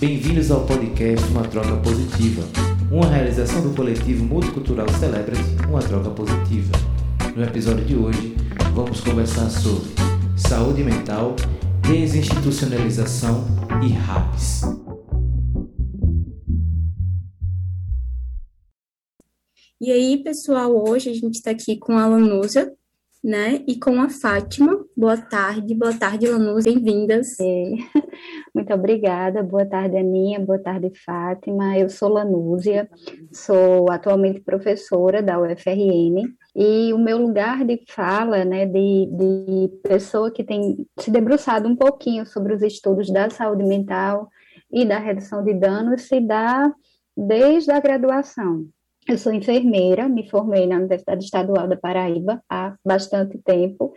Bem-vindos ao podcast Uma Troca Positiva, uma realização do coletivo multicultural Celebrity Uma Troca Positiva. No episódio de hoje, vamos conversar sobre saúde mental, desinstitucionalização e RAPs. E aí, pessoal, hoje a gente está aqui com a Lanusa, né? E com a Fátima. Boa tarde, boa tarde, Lanusa, bem-vindas. É. Muito obrigada, boa tarde, Aninha, boa tarde, Fátima. Eu sou Lanúzia, sou atualmente professora da UFRN e o meu lugar de fala, né, de, de pessoa que tem se debruçado um pouquinho sobre os estudos da saúde mental e da redução de danos se dá desde a graduação. Eu sou enfermeira, me formei na Universidade Estadual da Paraíba há bastante tempo,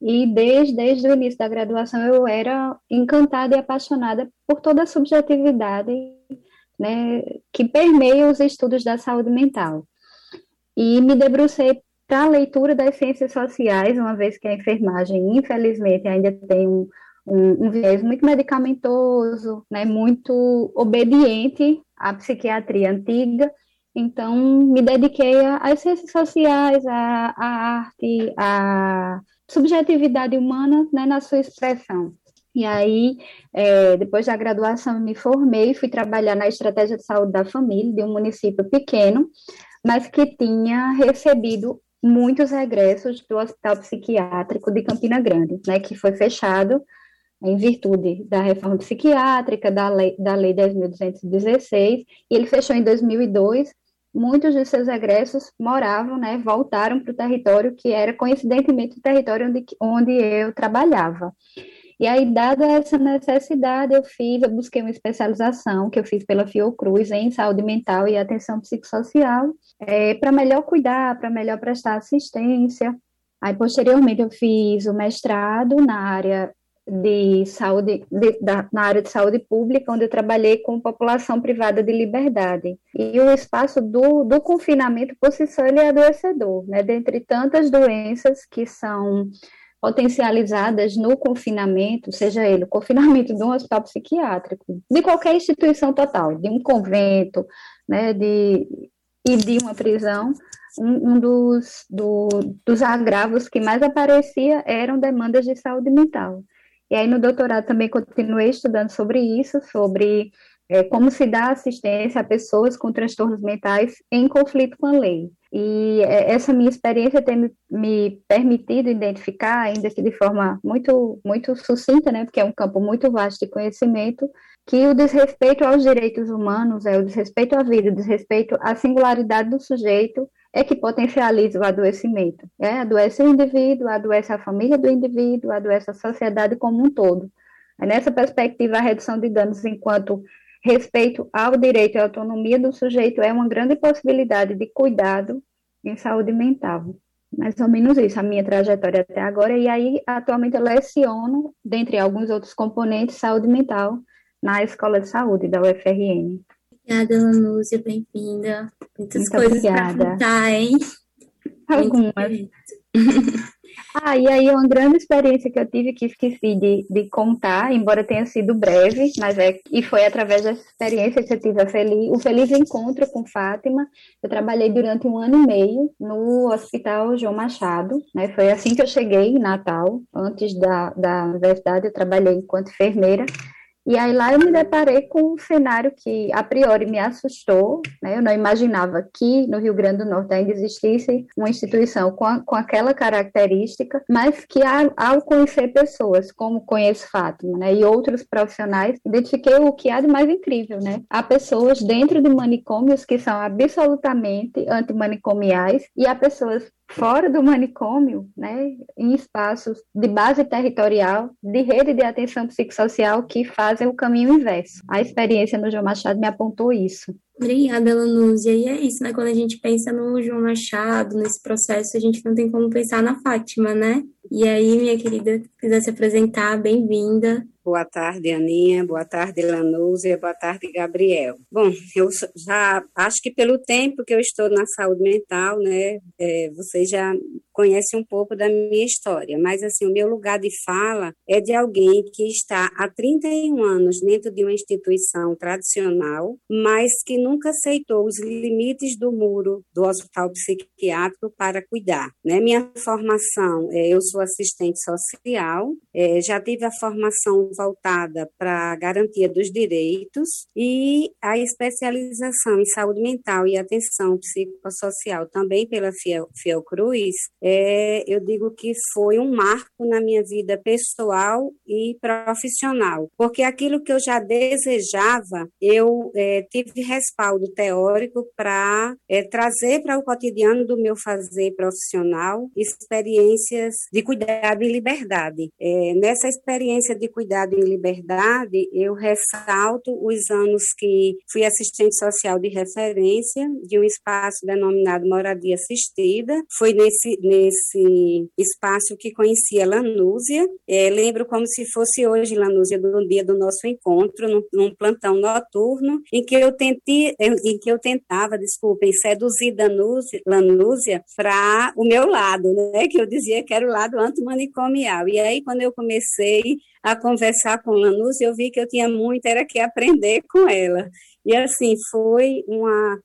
e desde, desde o início da graduação eu era encantada e apaixonada por toda a subjetividade né, que permeia os estudos da saúde mental. E me debrucei para a leitura das ciências sociais, uma vez que a enfermagem, infelizmente, ainda tem um, um, um viés muito medicamentoso, né, muito obediente à psiquiatria antiga, então, me dediquei às ciências sociais, à, à arte, à subjetividade humana né, na sua expressão. E aí, é, depois da graduação, me formei, fui trabalhar na estratégia de saúde da família de um município pequeno, mas que tinha recebido muitos regressos do Hospital Psiquiátrico de Campina Grande, né, que foi fechado em virtude da reforma psiquiátrica, da lei, da lei 10.216, e ele fechou em 2002, muitos de seus egressos moravam, né, voltaram para o território que era coincidentemente o território onde, onde eu trabalhava. E aí, dada essa necessidade, eu fiz, eu busquei uma especialização que eu fiz pela Fiocruz em saúde mental e atenção psicossocial, é, para melhor cuidar, para melhor prestar assistência. Aí, posteriormente, eu fiz o mestrado na área de saúde, de, da, na área de saúde pública, onde eu trabalhei com população privada de liberdade. E o espaço do, do confinamento, por si só, ele é adoecedor, né? Dentre tantas doenças que são potencializadas no confinamento, seja ele o confinamento de um hospital psiquiátrico, de qualquer instituição total, de um convento, né, de, e de uma prisão, um, um dos, do, dos agravos que mais aparecia eram demandas de saúde mental. E aí no doutorado também continuei estudando sobre isso, sobre é, como se dá assistência a pessoas com transtornos mentais em conflito com a lei. E é, essa minha experiência tem me, permitido identificar, ainda que de forma muito, muito sucinta, né, porque é um campo muito vasto de conhecimento, que o desrespeito aos direitos humanos, é o desrespeito à vida, o desrespeito à singularidade do sujeito, é que potencializa o adoecimento. Né? Adoece o indivíduo, adoece a família do indivíduo, adoece a sociedade como um todo. Nessa perspectiva, a redução de danos enquanto respeito ao direito e autonomia do sujeito é uma grande possibilidade de cuidado em saúde mental. Mais ou menos isso, a minha trajetória até agora. E aí, atualmente, eu leciono, dentre alguns outros componentes, saúde mental na Escola de Saúde da UFRN. Obrigada, Lanúzia, bem-vinda. Muitas Muito coisas para contar, hein? Algumas. ah, e aí uma grande experiência que eu tive que esqueci de, de contar, embora tenha sido breve, mas é e foi através dessa experiência que eu tive feliz, o feliz encontro com Fátima. Eu trabalhei durante um ano e meio no Hospital João Machado, né? Foi assim que eu cheguei em Natal, antes da, da universidade, eu trabalhei enquanto enfermeira. E aí lá eu me deparei com um cenário que a priori me assustou, né? Eu não imaginava que no Rio Grande do Norte ainda existisse uma instituição com, a, com aquela característica, mas que ao, conhecer pessoas, como conheço Fátima, né? E outros profissionais, identifiquei o que há de mais incrível, né? Há pessoas dentro de manicômios que são absolutamente antimanicomiais e há pessoas fora do manicômio, né, em espaços de base territorial, de rede de atenção psicossocial que fazem o caminho inverso. A experiência no João Machado me apontou isso. Obrigada, Lanúzia. E é isso, né? Quando a gente pensa no João Machado, nesse processo, a gente não tem como pensar na Fátima, né? E aí, minha querida, quiser se apresentar, bem-vinda. Boa tarde, Aninha. Boa tarde, Lanúzia. Boa tarde, Gabriel. Bom, eu já acho que pelo tempo que eu estou na saúde mental, né, é, vocês já conhece um pouco da minha história, mas assim, o meu lugar de fala é de alguém que está há 31 anos dentro de uma instituição tradicional, mas que nunca aceitou os limites do muro do hospital psiquiátrico para cuidar. Né? Minha formação, é, eu sou assistente social, é, já tive a formação voltada para a garantia dos direitos e a especialização em saúde mental e atenção psicossocial também pela Fiocruz, é, eu digo que foi um marco na minha vida pessoal e profissional, porque aquilo que eu já desejava, eu é, tive respaldo teórico para é, trazer para o cotidiano do meu fazer profissional experiências de cuidado em liberdade. É, nessa experiência de cuidado em liberdade, eu ressalto os anos que fui assistente social de referência de um espaço denominado moradia assistida. Foi nesse nesse espaço que conhecia Lanúzia. É, lembro como se fosse hoje Lanúzia, no dia do nosso encontro, num, num plantão noturno, em que eu tentei, em que eu tentava, desculpem, seduzir Danúzia, Lanúzia para o meu lado, né? Que eu dizia que era o lado antimanicomial. E aí, quando eu comecei a conversar com Lanúzia, eu vi que eu tinha muito era que aprender com ela. E assim, foi uma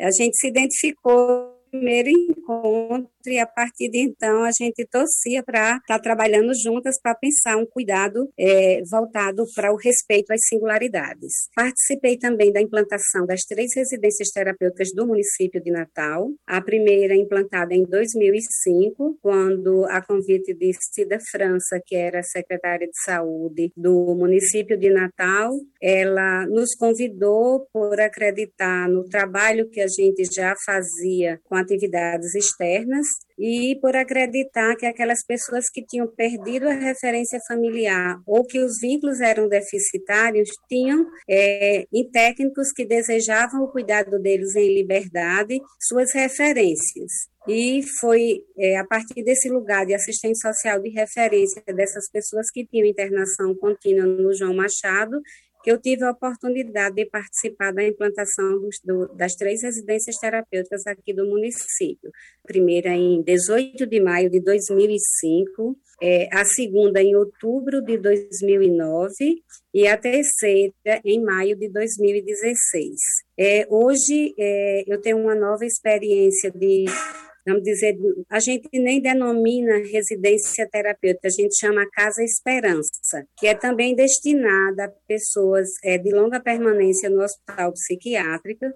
a gente se identificou primeiro encontro e a partir de então a gente torcia para estar tá trabalhando juntas para pensar um cuidado é, voltado para o respeito às singularidades. Participei também da implantação das três residências terapêuticas do município de Natal, a primeira implantada em 2005, quando a convite de Cida França, que era secretária de saúde do município de Natal, ela nos convidou por acreditar no trabalho que a gente já fazia com atividades externas e por acreditar que aquelas pessoas que tinham perdido a referência familiar ou que os vínculos eram deficitários tinham é, em técnicos que desejavam o cuidado deles em liberdade suas referências. E foi é, a partir desse lugar de assistente social de referência dessas pessoas que tinham internação contínua no João Machado que eu tive a oportunidade de participar da implantação dos, do, das três residências terapêuticas aqui do município. Primeira em 18 de maio de 2005, é, a segunda em outubro de 2009 e a terceira em maio de 2016. É, hoje é, eu tenho uma nova experiência de vamos dizer, a gente nem denomina residência terapêutica, a gente chama Casa Esperança, que é também destinada a pessoas é, de longa permanência no hospital psiquiátrico,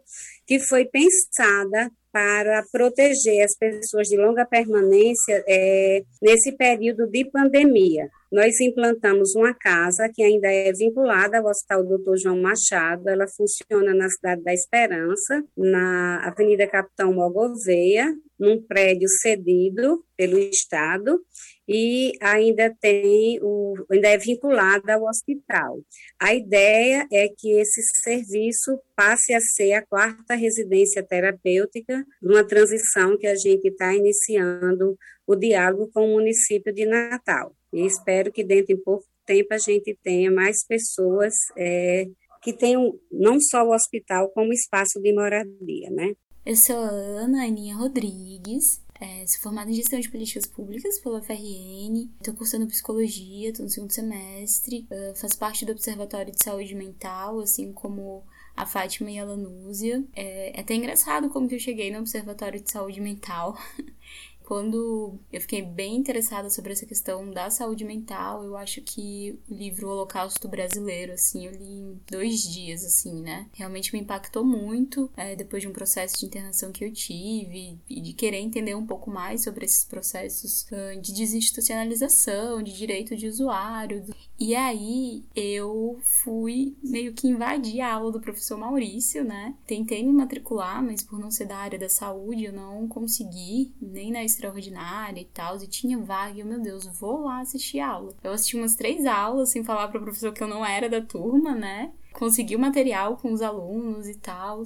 que foi pensada para proteger as pessoas de longa permanência é, nesse período de pandemia. Nós implantamos uma casa que ainda é vinculada ao Hospital Dr. João Machado, ela funciona na cidade da Esperança, na Avenida Capitão Mogoveia, num prédio cedido pelo Estado, e ainda tem o, ainda é vinculada ao hospital. A ideia é que esse serviço passe a ser a quarta residência terapêutica, numa transição que a gente está iniciando o diálogo com o município de Natal. E espero que dentro de pouco tempo a gente tenha mais pessoas é, que tenham não só o hospital como espaço de moradia, né? Eu sou a Ana Aninha Rodrigues, é, sou formada em gestão de políticas públicas pela FRN, estou cursando psicologia, estou no segundo semestre, uh, faço parte do Observatório de Saúde Mental, assim como a Fátima e a Lanúzia. É, é até engraçado como que eu cheguei no Observatório de Saúde Mental. Quando eu fiquei bem interessada sobre essa questão da saúde mental, eu acho que o livro Holocausto Brasileiro, assim, eu li em dois dias, assim, né? Realmente me impactou muito é, depois de um processo de internação que eu tive e de querer entender um pouco mais sobre esses processos uh, de desinstitucionalização, de direito de usuário. E aí eu fui meio que invadir a aula do professor Maurício, né? Tentei me matricular, mas por não ser da área da saúde, eu não consegui, nem na extraordinária e tal, e tinha vaga, e eu, meu Deus, vou lá assistir aula. Eu assisti umas três aulas sem falar para o professor que eu não era da turma, né? Consegui o material com os alunos e tal.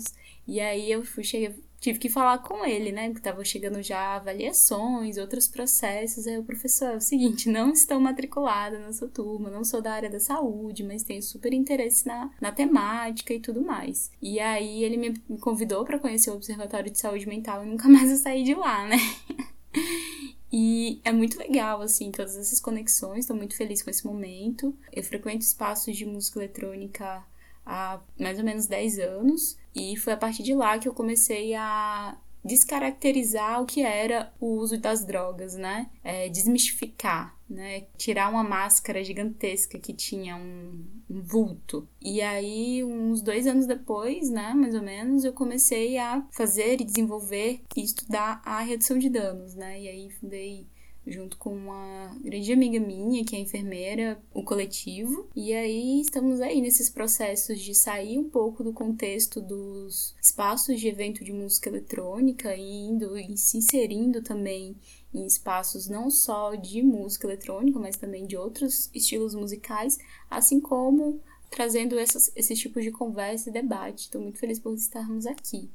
E aí eu fui, cheguei, tive que falar com ele, né? Porque tava chegando já avaliações, outros processos. Aí o professor, é o seguinte, não estou matriculada sua turma, não sou da área da saúde, mas tenho super interesse na, na temática e tudo mais. E aí ele me convidou para conhecer o Observatório de Saúde Mental e nunca mais eu saí de lá, né? E é muito legal, assim, todas essas conexões. Estou muito feliz com esse momento. Eu frequento espaços de música eletrônica há mais ou menos 10 anos. E foi a partir de lá que eu comecei a descaracterizar o que era o uso das drogas, né? É, desmistificar, né? Tirar uma máscara gigantesca que tinha um, um, vulto. E aí, uns dois anos depois, né, mais ou menos, eu comecei a fazer e desenvolver e estudar a redução de danos, né? E aí fundei junto com uma grande amiga minha, que é enfermeira, o coletivo. E aí estamos aí nesses processos de sair um pouco do contexto dos espaços de evento de música eletrônica e indo e se inserindo também em espaços não só de música eletrônica, mas também de outros estilos musicais, assim como trazendo essas, esses tipos de conversa e debate. Estou muito feliz por estarmos aqui.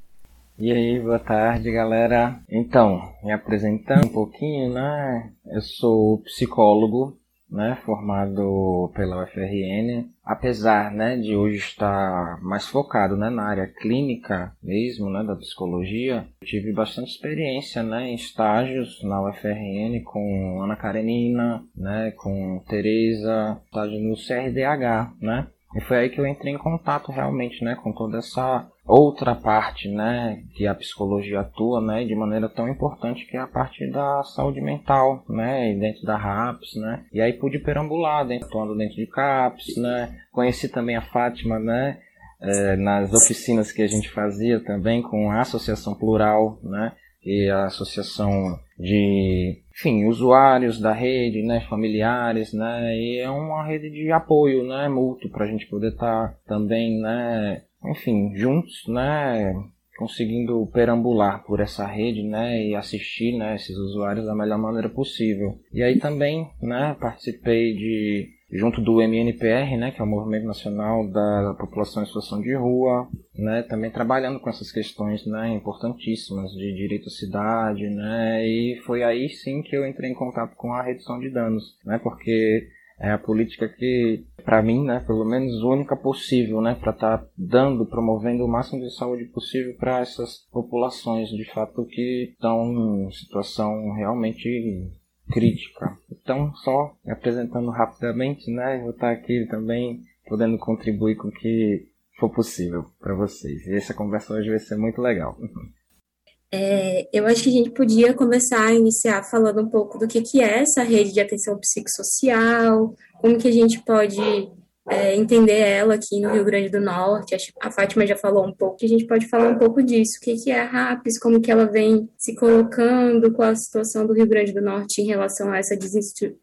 E aí, boa tarde, galera. Então, me apresentando um pouquinho, né? Eu sou psicólogo, né, formado pela UFRN. Apesar, né, de hoje estar mais focado, né, na área clínica mesmo, né, da psicologia, tive bastante experiência, né, em estágios na UFRN com Ana Karenina, né, com Teresa, estágio no CRDH, né? E foi aí que eu entrei em contato realmente, né, com toda essa outra parte, né, que a psicologia atua, né, de maneira tão importante que é a parte da saúde mental, né, e dentro da RAPS, né, e aí pude perambular, dentro, atuando dentro de CAPS, né, conheci também a Fátima, né, é, nas oficinas que a gente fazia também com a Associação Plural, né, e a associação de, enfim, usuários da rede, né, familiares, né, e é uma rede de apoio, né, mútuo para a gente poder estar tá também, né, enfim, juntos, né, conseguindo perambular por essa rede, né, e assistir, né, esses usuários da melhor maneira possível. E aí também, né, participei de junto do MNPR, né, que é o Movimento Nacional da População em Situação de Rua, né, também trabalhando com essas questões, né, importantíssimas de direito à cidade, né, e foi aí sim que eu entrei em contato com a redução de danos, né, porque é a política que, para mim, né, pelo menos única possível, né, para estar tá dando, promovendo o máximo de saúde possível para essas populações, de fato, que estão em situação realmente crítica. Então, só apresentando rapidamente, né, vou estar tá aqui também podendo contribuir com o que for possível para vocês. E essa conversa hoje vai ser muito legal. É, eu acho que a gente podia começar a iniciar falando um pouco do que, que é essa rede de atenção psicossocial, como que a gente pode é, entender ela aqui no Rio Grande do Norte. A Fátima já falou um pouco, a gente pode falar um pouco disso, o que, que é a RAPS, como que ela vem se colocando com a situação do Rio Grande do Norte em relação a essa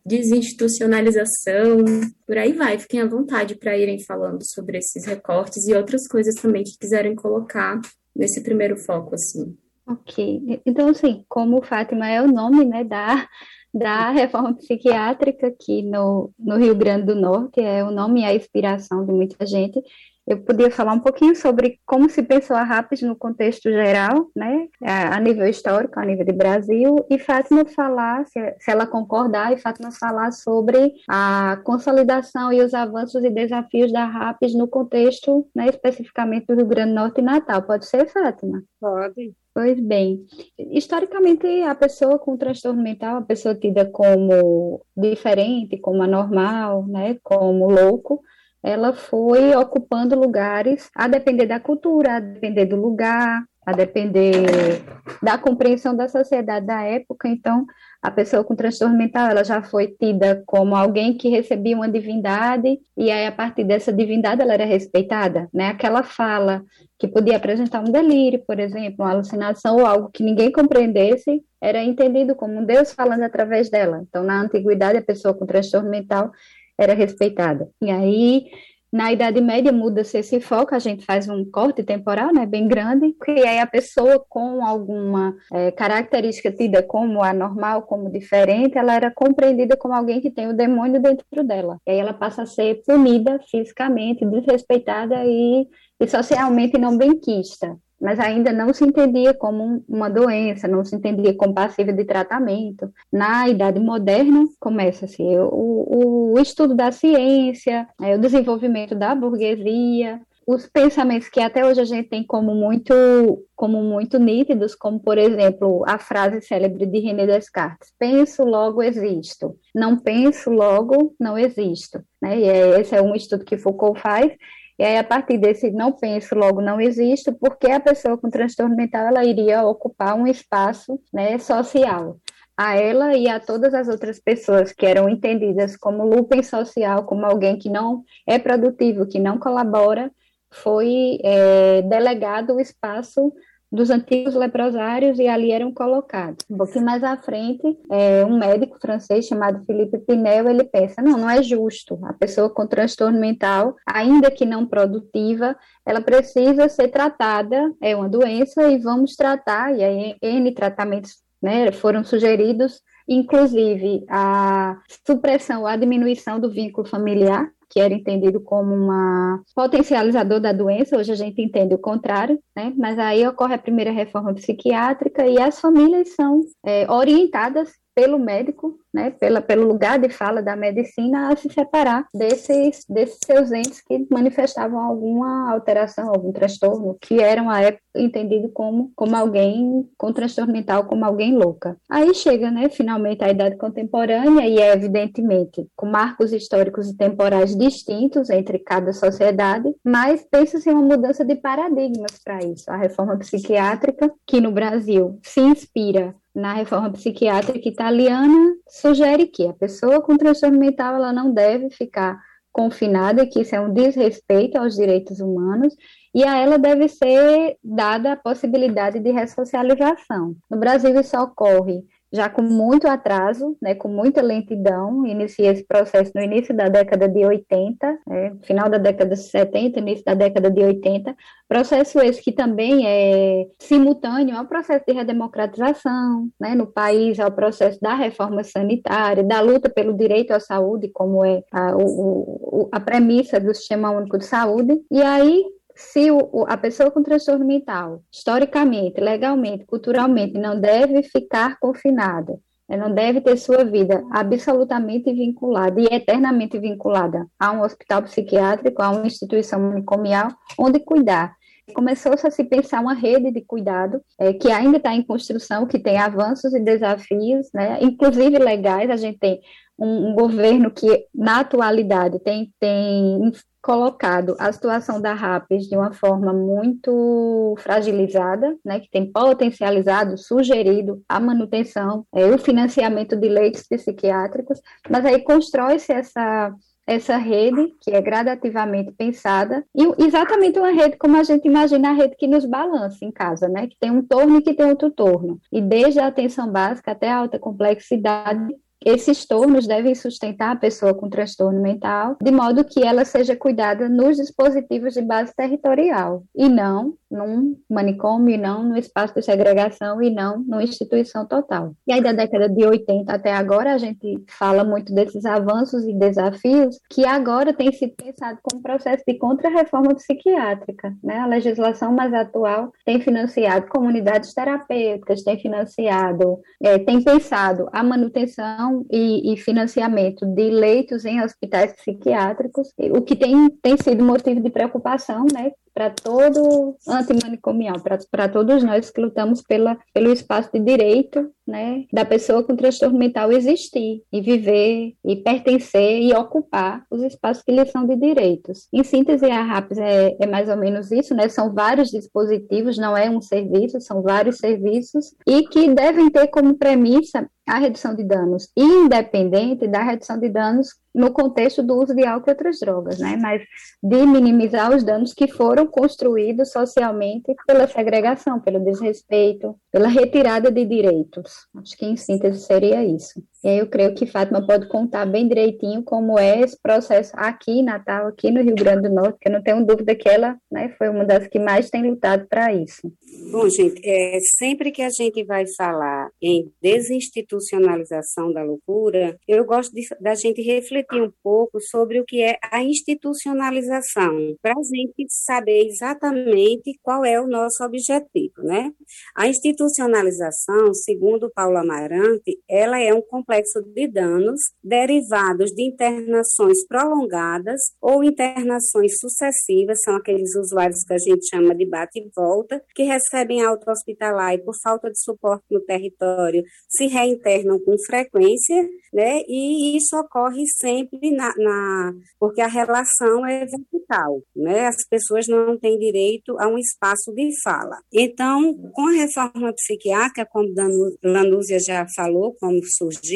desinstitucionalização, por aí vai. Fiquem à vontade para irem falando sobre esses recortes e outras coisas também que quiserem colocar nesse primeiro foco, assim. Ok, então assim, como Fátima é o nome, né, da, da reforma psiquiátrica aqui no, no Rio Grande do Norte, é o nome e a inspiração de muita gente, eu podia falar um pouquinho sobre como se pensou a RAPS no contexto geral, né, a, nível histórico, a nível de Brasil, e Fátima falar, se, ela concordar, e Fátima falar sobre a consolidação e os avanços e desafios da RAPS no contexto, né, especificamente do Rio Grande do Norte e Natal. Pode ser, Fátima? Pode. Pois bem, historicamente a pessoa com transtorno mental, a pessoa tida como diferente, como anormal, né, como louco, ela foi ocupando lugares a depender da cultura, a depender do lugar, a depender da compreensão da sociedade da época. Então, a pessoa com transtorno mental, ela já foi tida como alguém que recebia uma divindade e aí a partir dessa divindade ela era respeitada, né? Aquela fala que podia apresentar um delírio, por exemplo, uma alucinação ou algo que ninguém compreendesse, era entendido como um Deus falando através dela. Então, na antiguidade, a pessoa com transtorno mental era respeitada. E aí na Idade Média muda-se esse foco, a gente faz um corte temporal, né, bem grande, e aí a pessoa com alguma é, característica tida como anormal, como diferente, ela era compreendida como alguém que tem o demônio dentro dela. E aí ela passa a ser punida fisicamente, desrespeitada e, e socialmente não benquista. Mas ainda não se entendia como uma doença, não se entendia como passiva de tratamento. Na idade moderna, começa-se o, o, estudo da ciência, é, o desenvolvimento da burguesia, os pensamentos que até hoje a gente tem como muito, como muito nítidos, como, por exemplo, a frase célebre de René Descartes, penso, logo existo. Não penso, logo não existo. Né? E é, esse é um estudo que Foucault faz, e aí, a partir desse não penso, logo não existo, porque a pessoa com transtorno mental ela iria ocupar um espaço né, social. A ela e a todas as outras pessoas que eram entendidas como lupem social, como alguém que não é produtivo, que não colabora, foi é, delegado o espaço dos antigos leprosários e ali eram colocados. Um pouquinho mais à frente, é, um médico francês chamado Philippe Pinel, ele pensa, não, não é justo, a pessoa com transtorno mental, ainda que não produtiva, ela precisa ser tratada, é uma doença e vamos tratar, e aí N tratamentos né, foram sugeridos, inclusive a supressão, a diminuição do vínculo familiar, que era entendido como uma potencializador da doença, hoje a gente entende o contrário, né? Mas aí ocorre a primeira reforma psiquiátrica e as famílias são é, orientadas pelo médico, né, pela, pelo lugar de fala da medicina, a se separar desses, desses seus entes que manifestavam alguma alteração, algum transtorno, que eram à época entendido como, como alguém com transtorno mental, como alguém louca. Aí chega, né, finalmente a idade contemporânea e é evidentemente com marcos históricos e temporais distintos entre cada sociedade, mas pensa-se em uma mudança de paradigmas para isso. A reforma psiquiátrica, que no Brasil se inspira na reforma psiquiátrica italiana sugere que a pessoa com transtorno mental ela não deve ficar confinada, que isso é um desrespeito aos direitos humanos, e a ela deve ser dada a possibilidade de ressocialização. No Brasil isso ocorre já com muito atraso, né, com muita lentidão, inicia esse processo no início da década de 80, né, final da década de 70, início da década de 80, processo esse que também é simultâneo ao processo de redemocratização, né, no país, ao processo da reforma sanitária, da luta pelo direito à saúde, como é a, o, a premissa do Sistema Único de Saúde, e aí se o, a pessoa com transtorno mental, historicamente, legalmente, culturalmente, não deve ficar confinada, né, não deve ter sua vida absolutamente vinculada e eternamente vinculada a um hospital psiquiátrico, a uma instituição manicomial, onde cuidar. Começou-se a se pensar uma rede de cuidado é, que ainda está em construção, que tem avanços e desafios, né, inclusive legais. A gente tem um, um governo que, na atualidade, tem, tem colocado a situação da RAPES de uma forma muito fragilizada, né, que tem potencializado, sugerido a manutenção, é, o financiamento de leitos psiquiátricos, mas aí constrói-se essa essa rede, que é gradativamente pensada, e exatamente uma rede como a gente imagina a rede que nos balança em casa, né? Que tem um torno e que tem outro torno. E desde a atenção básica até a alta complexidade, esses tornos devem sustentar a pessoa com transtorno mental, de modo que ela seja cuidada nos dispositivos de base territorial, e não num manicômio, e não no espaço de segregação, e não numa instituição total. E aí, da década de 80 até agora, a gente fala muito desses avanços e desafios que agora tem sido pensado como processo de contra-reforma psiquiátrica. Né? A legislação mais atual tem financiado comunidades terapêuticas, tem financiado, é, tem pensado a manutenção e, e, financiamento de leitos em hospitais psiquiátricos, o que tem, tem sido motivo de preocupação, né, para todo antimanicomial, para todos nós que lutamos pela, pelo espaço de direito né, da pessoa com transtorno mental existir e viver e pertencer e ocupar os espaços que lhe são de direitos. Em síntese, a RAPS é, é mais ou menos isso, né, são vários dispositivos, não é um serviço, são vários serviços e que devem ter como premissa a redução de danos, independente da redução de danos no contexto do uso de álcool e outras drogas, né? Mas de minimizar os danos que foram construídos socialmente pela segregação, pelo desrespeito, pela retirada de direitos. Acho que em síntese seria isso. E aí eu creio que Fátima pode contar bem direitinho como é esse processo aqui em Natal, aqui no Rio Grande do Norte, que eu não tenho dúvida que ela né, foi uma das que mais tem lutado para isso. Bom, gente, é, sempre que a gente vai falar em desinstitucionalização da loucura, eu gosto de, da gente refletir um pouco sobre o que é a institucionalização, para a gente saber exatamente qual é o nosso objetivo, né? A institucionalização, segundo Paulo Amarante, ela é um complexo de danos derivados de internações prolongadas ou internações sucessivas, são aqueles usuários que a gente chama de bate e volta, que recebem alta hospitalar e por falta de suporte no território se reinternam com frequência, né? E isso ocorre sempre na, na porque a relação é vertical, né? As pessoas não têm direito a um espaço de fala. Então, com a reforma psiquiátrica, como Lanúzia já falou, como surgiu,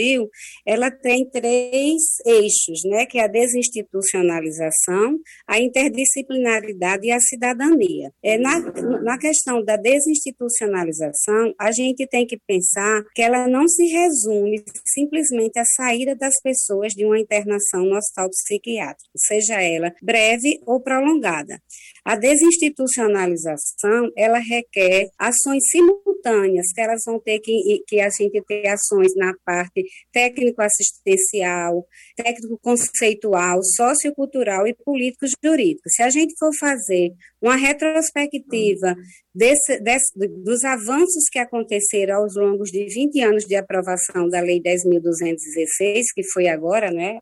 ela tem três eixos, né? Que é a desinstitucionalização, a interdisciplinaridade e a cidadania. É na, na questão da desinstitucionalização, a gente tem que pensar que ela não se resume simplesmente à saída das pessoas de uma internação no hospital psiquiátrico, seja ela breve ou prolongada. A desinstitucionalização, ela requer ações simultâneas, que elas vão ter que, que a gente ter ações na parte técnico-assistencial, técnico-conceitual, sociocultural e político-jurídico. Se a gente for fazer uma retrospectiva desse, desse, dos avanços que aconteceram aos longos de 20 anos de aprovação da Lei 10.216, que foi agora, né,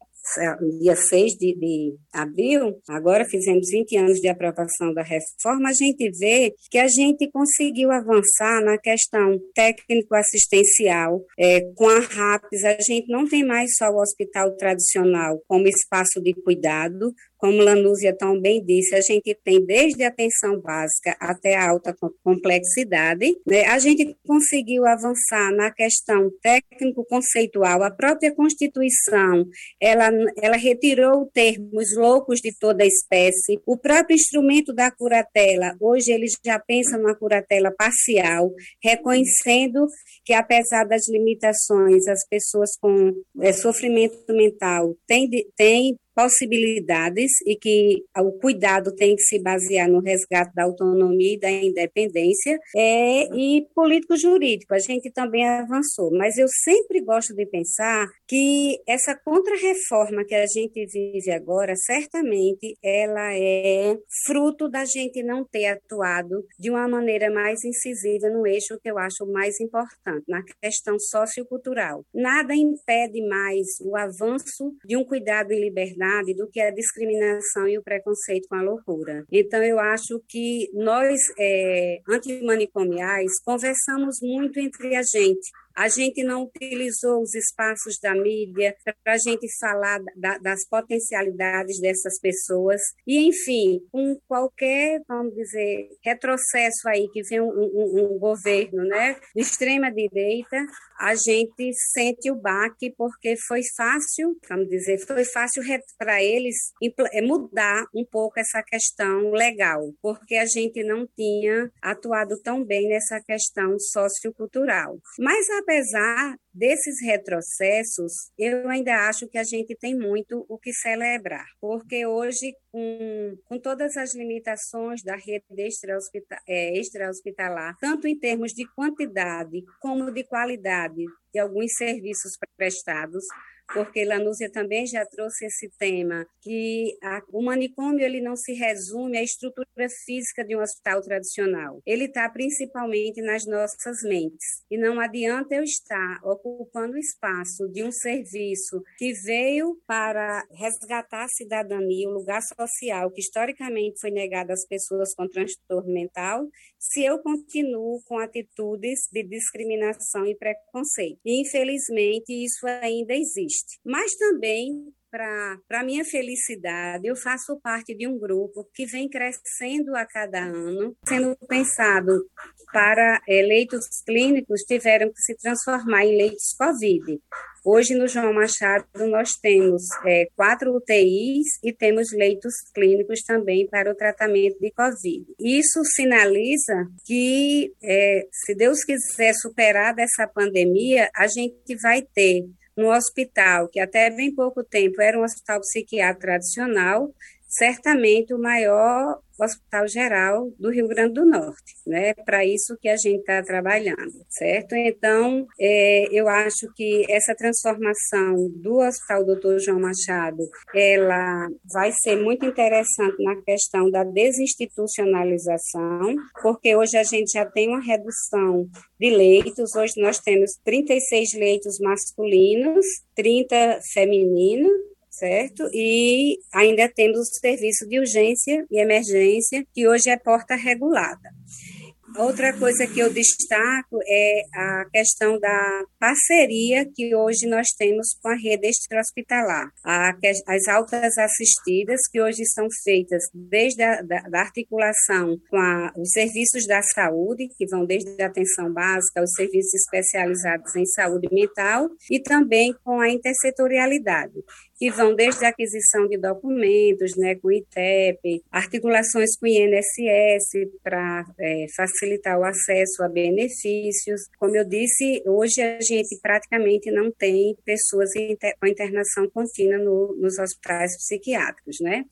dia 6 de, de, abril, agora fizemos 20 anos de aprovação da reforma, a gente vê que a gente conseguiu avançar na questão técnico-assistencial, é, com a RAPS, a gente não tem mais só o hospital tradicional como espaço de cuidado, como Lanúzia tão bem disse, a gente tem desde a atenção básica até a alta complexidade. Né? A gente conseguiu avançar na questão técnico-conceitual. A própria Constituição, ela, ela retirou termos loucos de toda espécie. O próprio instrumento da curatela, hoje eles já pensam na curatela parcial, reconhecendo que, apesar das limitações, as pessoas com é, sofrimento mental têm, têm possibilidades e que o cuidado tem que se basear no resgate da autonomia e da independência, é, e político-jurídico, a gente também avançou, mas eu sempre gosto de pensar que essa contrarreforma que a gente vive agora, certamente ela é fruto da gente não ter atuado de uma maneira mais incisiva no eixo que eu acho mais importante, na questão sociocultural. Nada impede mais o avanço de um cuidado em liberdade do que a discriminação e o preconceito com a loucura. Então, eu acho que nós, é, antimanicomiais, conversamos muito entre a gente, a gente não utilizou os espaços da mídia para a gente falar da, das potencialidades dessas pessoas. E, enfim, com qualquer, vamos dizer, retrocesso aí que vem um, um, um governo né, de extrema-direita, a gente sente o baque porque foi fácil, vamos dizer, foi fácil para eles é, mudar um pouco essa questão legal, porque a gente não tinha atuado tão bem nessa questão sociocultural. Mas, a apesar desses retrocessos, eu ainda acho que a gente tem muito o que celebrar, porque hoje, com, com todas as limitações da rede extra-hospitalar, é, extra tanto em termos de quantidade como de qualidade de alguns serviços prestados, porque Lanúzia também já trouxe esse tema, que a, o manicômio ele não se resume à estrutura física de um hospital tradicional. Ele está principalmente nas nossas mentes. E não adianta eu estar ocupando o espaço de um serviço que veio para resgatar a cidadania, o lugar social que historicamente foi negado às pessoas com transtorno mental, se eu continuo com atitudes de discriminação e preconceito. E, infelizmente, isso ainda existe. Mas também para minha felicidade, eu faço parte de um grupo que vem crescendo a cada ano, sendo pensado para é, leitos clínicos, tiveram que se transformar em leitos COVID. Hoje, no João Machado, nós temos é, quatro UTIs e temos leitos clínicos também para o tratamento de Covid. Isso sinaliza que, é, se Deus quiser superar dessa pandemia, a gente vai ter um hospital que até bem pouco tempo era um hospital psiquiátrico tradicional, certamente o maior Hospital Geral do Rio Grande do Norte, né? Para isso que a gente está trabalhando, certo? Então, é, eu acho que essa transformação do Hospital Doutor João Machado, ela vai ser muito interessante na questão da desinstitucionalização, porque hoje a gente já tem uma redução de leitos, hoje nós temos 36 leitos masculinos, 30 femininos, certo? E ainda temos o serviço de urgência e emergência, que hoje é porta regulada. Outra coisa que eu destaco é a questão da parceria que hoje nós temos com a rede extra-hospitalar. As altas assistidas, que hoje são feitas desde a da, da articulação com a, os serviços da saúde, que vão desde a atenção básica aos serviços especializados em saúde mental, e também com a intersetorialidade que vão desde a aquisição de documentos, né, com o ITEP, articulações com o INSS para é, facilitar o acesso a benefícios. Como eu disse, hoje a gente praticamente não tem pessoas com internação contínua no, nos hospitais psiquiátricos, né?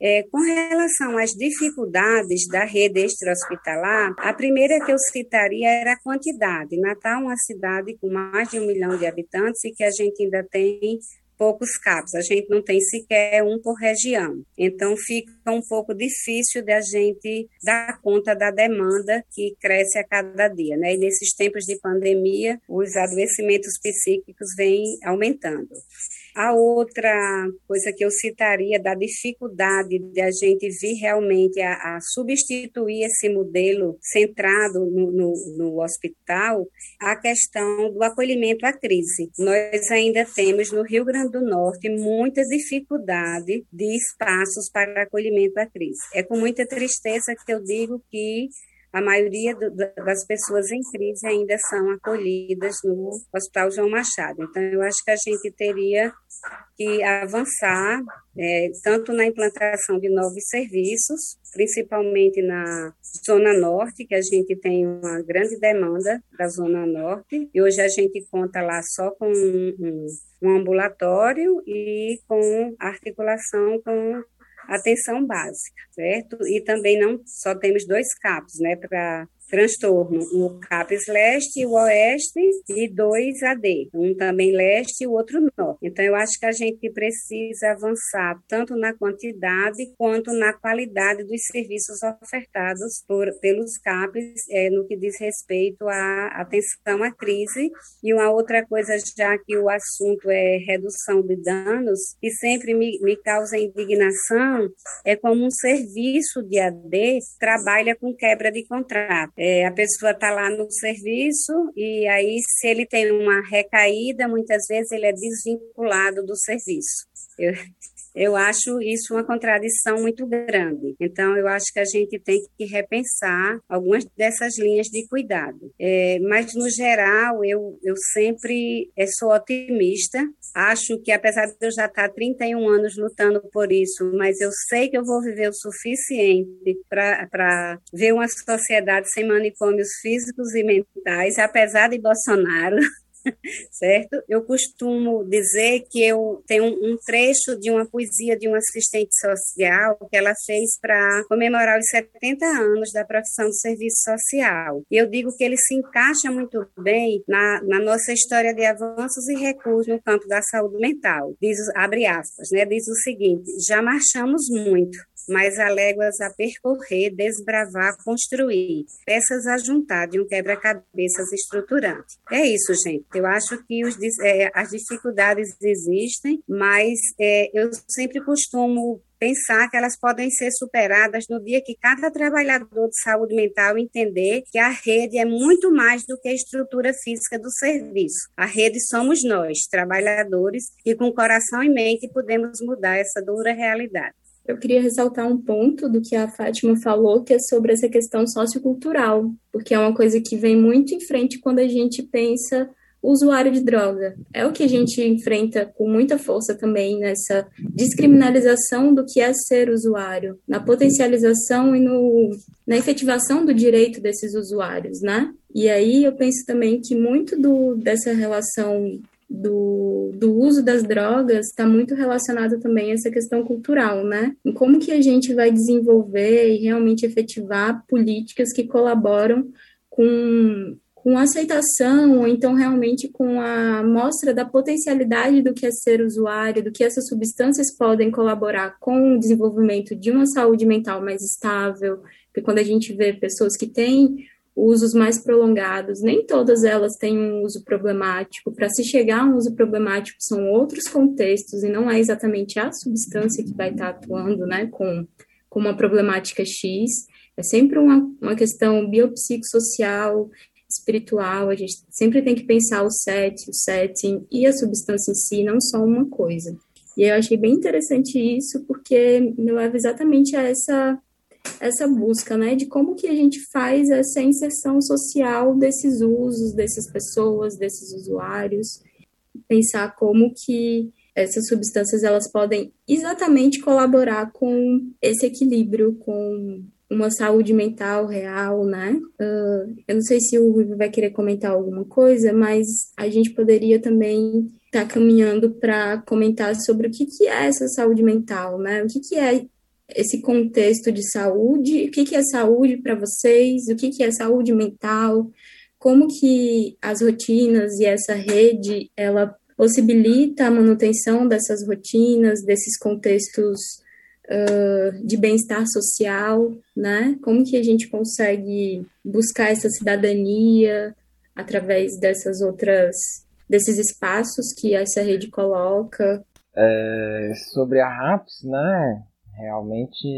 É, com relação às dificuldades da rede extra-hospitalar, a primeira que eu citaria era a quantidade. Natal é uma cidade com mais de um milhão de habitantes e que a gente ainda tem poucos CAPs, a gente não tem sequer um por região. Então fica um pouco difícil da gente dar conta da demanda que cresce a cada dia, né? E nesses tempos de pandemia, os adoecimentos psíquicos vêm aumentando. A outra coisa que eu citaria da dificuldade de a gente vir realmente a, a substituir esse modelo centrado no, no, no, hospital, a questão do acolhimento à crise. Nós ainda temos no Rio Grande do Norte muita dificuldade de espaços para acolhimento à crise. É com muita tristeza que eu digo que a maioria do, das pessoas em crise ainda são acolhidas no Hospital João Machado. Então, eu acho que a gente teria que avançar é, tanto na implantação de novos serviços, principalmente na Zona Norte, que a gente tem uma grande demanda da Zona Norte, e hoje a gente conta lá só com um, um, ambulatório e com articulação com atenção básica, certo? E também não só temos dois CAPs, né, para transtorno, o CAPES leste e o oeste, e dois AD, um também leste e o outro norte. Então, eu acho que a gente precisa avançar tanto na quantidade quanto na qualidade dos serviços ofertados por, pelos CAPES é, no que diz respeito à atenção à crise. E uma outra coisa, já que o assunto é redução de danos, que sempre me, me causa indignação, é como um serviço de AD trabalha com quebra de contrato. É, a pessoa está lá no serviço e aí, se ele tem uma recaída, muitas vezes ele é desvinculado do serviço. Eu, eu acho isso uma contradição muito grande. Então, eu acho que a gente tem que repensar algumas dessas linhas de cuidado. É, mas, no geral, eu, eu sempre é, sou otimista. Acho que, apesar de eu já estar 31 anos lutando por isso, mas eu sei que eu vou viver o suficiente para ver uma sociedade sem manicômios físicos e mentais, apesar de Bolsonaro. certo? Eu costumo dizer que eu tenho um trecho de uma poesia de uma assistente social que ela fez para comemorar os 70 anos da profissão do serviço social. E eu digo que ele se encaixa muito bem na, na nossa história de avanços e recursos no campo da saúde mental. Diz, abre aspas, né? Diz o seguinte: já marchamos muito, mas há léguas a percorrer, desbravar, construir, peças a juntar de um quebra-cabeças estruturante. É isso, gente. Eu acho que os, é, as dificuldades existem, mas é, eu sempre costumo pensar que elas podem ser superadas no dia que cada trabalhador de saúde mental entender que a rede é muito mais do que a estrutura física do serviço. A rede somos nós, trabalhadores, e com coração e mente podemos mudar essa dura realidade. Eu queria ressaltar um ponto do que a Fátima falou, que é sobre essa questão sociocultural, porque é uma coisa que vem muito em frente quando a gente pensa usuário de droga. É o que a gente enfrenta com muita força também nessa descriminalização do que é ser usuário, na potencialização e no, na efetivação do direito desses usuários, né? E aí eu penso também que muito do, dessa relação do, do uso das drogas está muito relacionado também a essa questão cultural, né? Em como que a gente vai desenvolver e realmente efetivar políticas que colaboram com, com aceitação, ou então realmente com a mostra da potencialidade do que é ser usuário, do que essas substâncias podem colaborar com o desenvolvimento de uma saúde mental mais estável, porque quando a gente vê pessoas que têm usos mais prolongados, nem todas elas têm um uso problemático. Para se chegar a um uso problemático, são outros contextos e não é exatamente a substância que vai estar atuando né, com, com uma problemática X. É sempre uma, uma questão biopsicossocial, espiritual, a gente sempre tem que pensar o set, o setting e a substância em si, não só uma coisa. E eu achei bem interessante isso, porque me leva exatamente a essa essa busca, né, de como que a gente faz essa inserção social desses usos, dessas pessoas, desses usuários, pensar como que essas substâncias elas podem exatamente colaborar com esse equilíbrio, com uma saúde mental real, né? Uh, eu não sei se o Rui vai querer comentar alguma coisa, mas a gente poderia também estar tá caminhando para comentar sobre o que, que é essa saúde mental, né? O que, que é esse contexto de saúde, o que, que é saúde para vocês, o que, que é saúde mental, como que as rotinas e essa rede, ela possibilita a manutenção dessas rotinas, desses contextos uh, de bem-estar social, né? Como que a gente consegue buscar essa cidadania através dessas outras, desses espaços que essa rede coloca? É, sobre a RAPS, né? Realmente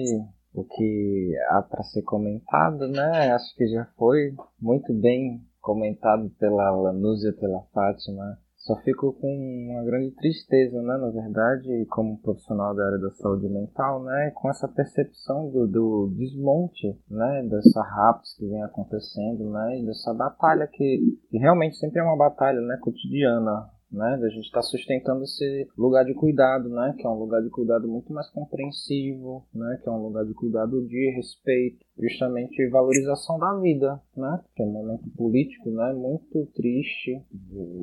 o que há para ser comentado, né? Acho que já foi muito bem comentado pela Lanúzia, pela Fátima. Só fico com uma grande tristeza, né? Na verdade, como profissional da área da saúde mental, né? Com essa percepção do, do desmonte, né? Dessa RAPS que vem acontecendo, né? E dessa batalha que, que realmente sempre é uma batalha, né? Cotidiana, né? Da gente estar tá sustentando esse lugar de cuidado, né? Que é um lugar de cuidado muito mais compreensivo, né? Que é um lugar de cuidado de respeito, justamente valorização da vida, né? Que é um momento político, né? Muito triste,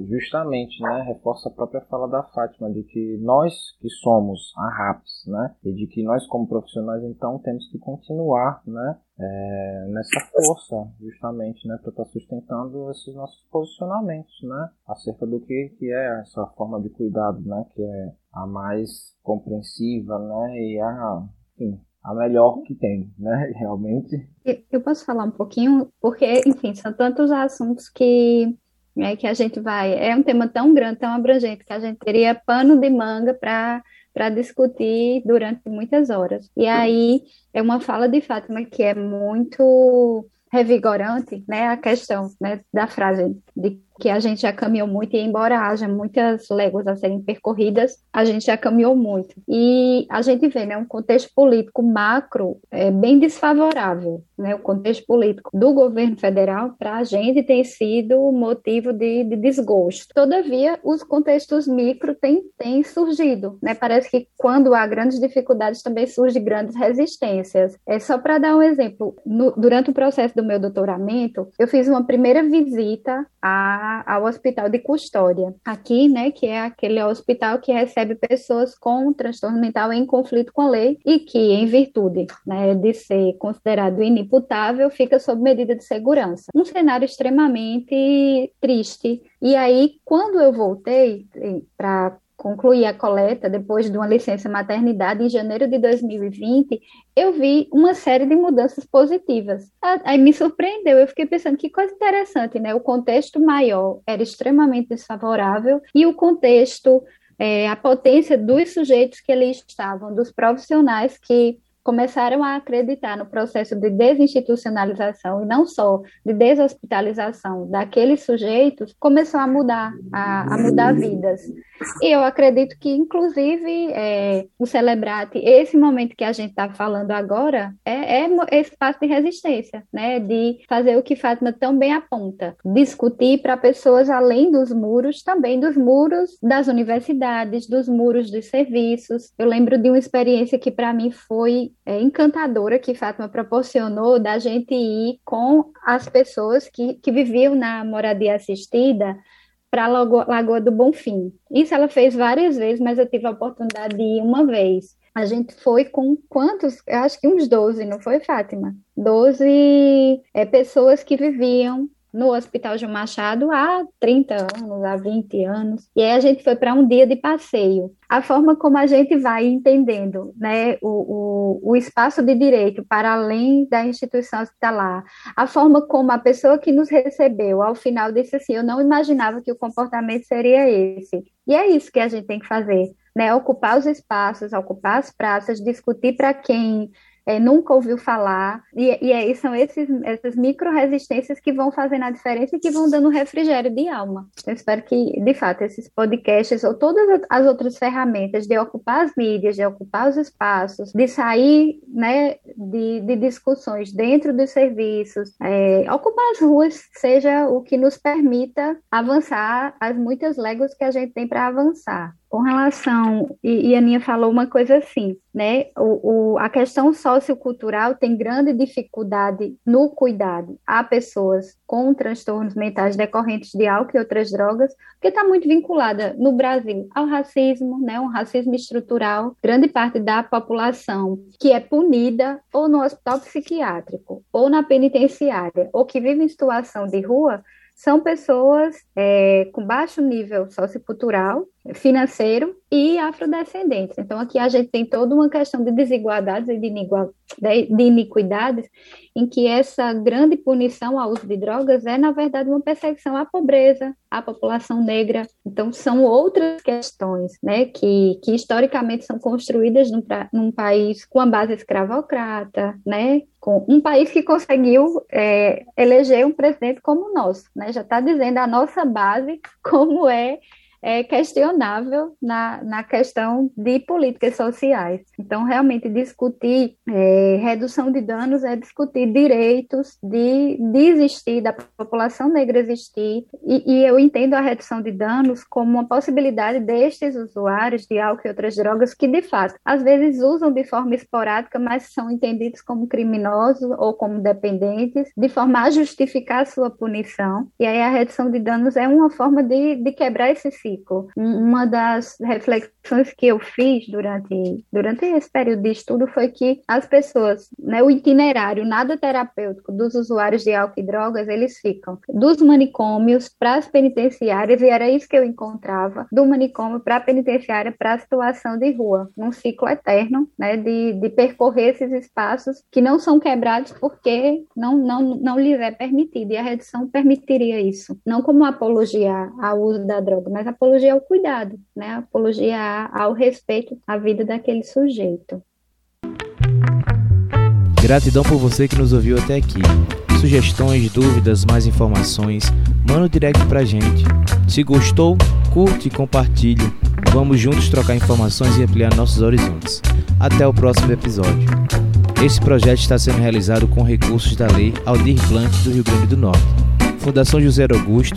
justamente, né? Reforça a própria fala da Fátima de que nós que somos a RAPS, né? E de que nós como profissionais então temos que continuar, né? É, nessa força, justamente, né, para estar tá sustentando esses nossos posicionamentos, né, acerca do que, que é essa forma de cuidado, né, que é a mais compreensiva, né, e a, enfim, a melhor que tem, né, realmente. Eu posso falar um pouquinho, porque, enfim, são tantos assuntos que, é, que a gente vai. É um tema tão grande, tão abrangente, que a gente teria pano de manga para para discutir durante muitas horas. E aí é uma fala de Fátima que é muito revigorante, né, a questão né, da frase de que a gente já caminhou muito, e embora haja muitas léguas a serem percorridas, a gente já caminhou muito. E a gente vê né, um contexto político macro é, bem desfavorável. Né, o contexto político do governo federal, para a gente, tem sido motivo de, de, desgosto. Todavia, os contextos micro têm, têm surgido. Né? Parece que quando há grandes dificuldades, também surgem grandes resistências. É só para dar um exemplo, no, durante o processo do meu doutoramento, eu fiz uma primeira visita a ao hospital de custódia. Aqui, né, que é aquele hospital que recebe pessoas com transtorno mental em conflito com a lei e que, em virtude né, de ser considerado inimputável, fica sob medida de segurança. Um cenário extremamente triste. E aí, quando eu voltei para concluí a coleta depois de uma licença maternidade em janeiro de 2020, eu vi uma série de mudanças positivas. Aí me surpreendeu, eu fiquei pensando que coisa interessante, né? O contexto maior era extremamente desfavorável e o contexto, é, a potência dos sujeitos que ali estavam, dos profissionais que começaram a acreditar no processo de desinstitucionalização e não só de deshospitalização daqueles sujeitos, começou a mudar, a, a mudar vidas. E eu acredito que, inclusive, é, o Celebrate, esse momento que a gente está falando agora, é, é espaço de resistência, né? de fazer o que Fátima tão bem aponta, discutir para pessoas além dos muros, também dos muros das universidades, dos muros dos serviços. Eu lembro de uma experiência que para mim foi é, encantadora que Fátima proporcionou da gente ir com as pessoas que, que viviam na moradia assistida para a Lagoa do Bonfim. Isso ela fez várias vezes, mas eu tive a oportunidade de ir uma vez. A gente foi com quantos? Eu acho que uns 12, não foi, Fátima? 12 é, pessoas que viviam no Hospital João Machado há 30 anos, há 20 anos. E aí a gente foi para um dia de passeio. A forma como a gente vai entendendo né, o, o, o espaço de direito para além da instituição hospitalar, a forma como a pessoa que nos recebeu, ao final, disse assim: Eu não imaginava que o comportamento seria esse. E é isso que a gente tem que fazer. Né, ocupar os espaços, ocupar as praças, discutir para quem é, nunca ouviu falar, e, e aí são esses, essas micro-resistências que vão fazendo a diferença e que vão dando refrigério de alma. Eu espero que, de fato, esses podcasts ou todas as outras ferramentas de ocupar as mídias, de ocupar os espaços, de sair né, de, de discussões dentro dos serviços, é, ocupar as ruas seja o que nos permita avançar as muitas léguas que a gente tem para avançar com relação, e, e a Aninha falou uma coisa assim, né? O, o, a questão sociocultural tem grande dificuldade no cuidado a pessoas com transtornos mentais decorrentes de álcool e outras drogas, porque está muito vinculada no Brasil ao racismo, né? Um racismo estrutural. Grande parte da população que é punida ou no hospital psiquiátrico, ou na penitenciária, ou que vive em situação de rua, são pessoas é, com baixo nível sociocultural, financeiro e afrodescendentes. Então, aqui a gente tem toda uma questão de desigualdades e de iniquidades, em que essa grande punição ao uso de drogas é, na verdade, uma perseguição à pobreza, à população negra. Então, são outras questões né, que, que historicamente são construídas num, num país com a base escravocrata, né, com um país que conseguiu é, eleger um presidente como o nosso. Né, já está dizendo a nossa base como é é questionável na, na questão de políticas sociais. Então, realmente, discutir é, redução de danos é discutir direitos de, de existir, da população negra existir, e, e, eu entendo a redução de danos como uma possibilidade destes usuários de álcool e outras drogas que, de fato, às vezes usam de forma esporádica, mas são entendidos como criminosos ou como dependentes, de forma a justificar sua punição, e aí a redução de danos é uma forma de, de quebrar esse ciclo uma das reflexões que eu fiz durante, durante esse período de estudo foi que as pessoas, né, o itinerário nada terapêutico dos usuários de álcool e drogas, eles ficam dos manicômios para as penitenciárias, e era isso que eu encontrava, do manicômio para a penitenciária para a situação de rua, num ciclo eterno, né, de, de percorrer esses espaços que não são quebrados porque não, não, não lhes é permitido, e a redução permitiria isso, não como apologia ao uso da droga, mas a apologia ao cuidado, né? apologia ao respeito à vida daquele sujeito. Gratidão por você que nos ouviu até aqui. Sugestões, dúvidas, mais informações, manda um direct pra gente. Se gostou, curte e compartilhe. Vamos juntos trocar informações e ampliar nossos horizontes. Até o próximo episódio. Esse projeto está sendo realizado com recursos da Lei Aldir Blanc do Rio Grande do Norte, Fundação José Augusto,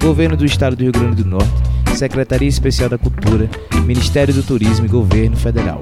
Governo do Estado do Rio Grande do Norte Secretaria Especial da Cultura, Ministério do Turismo e Governo Federal.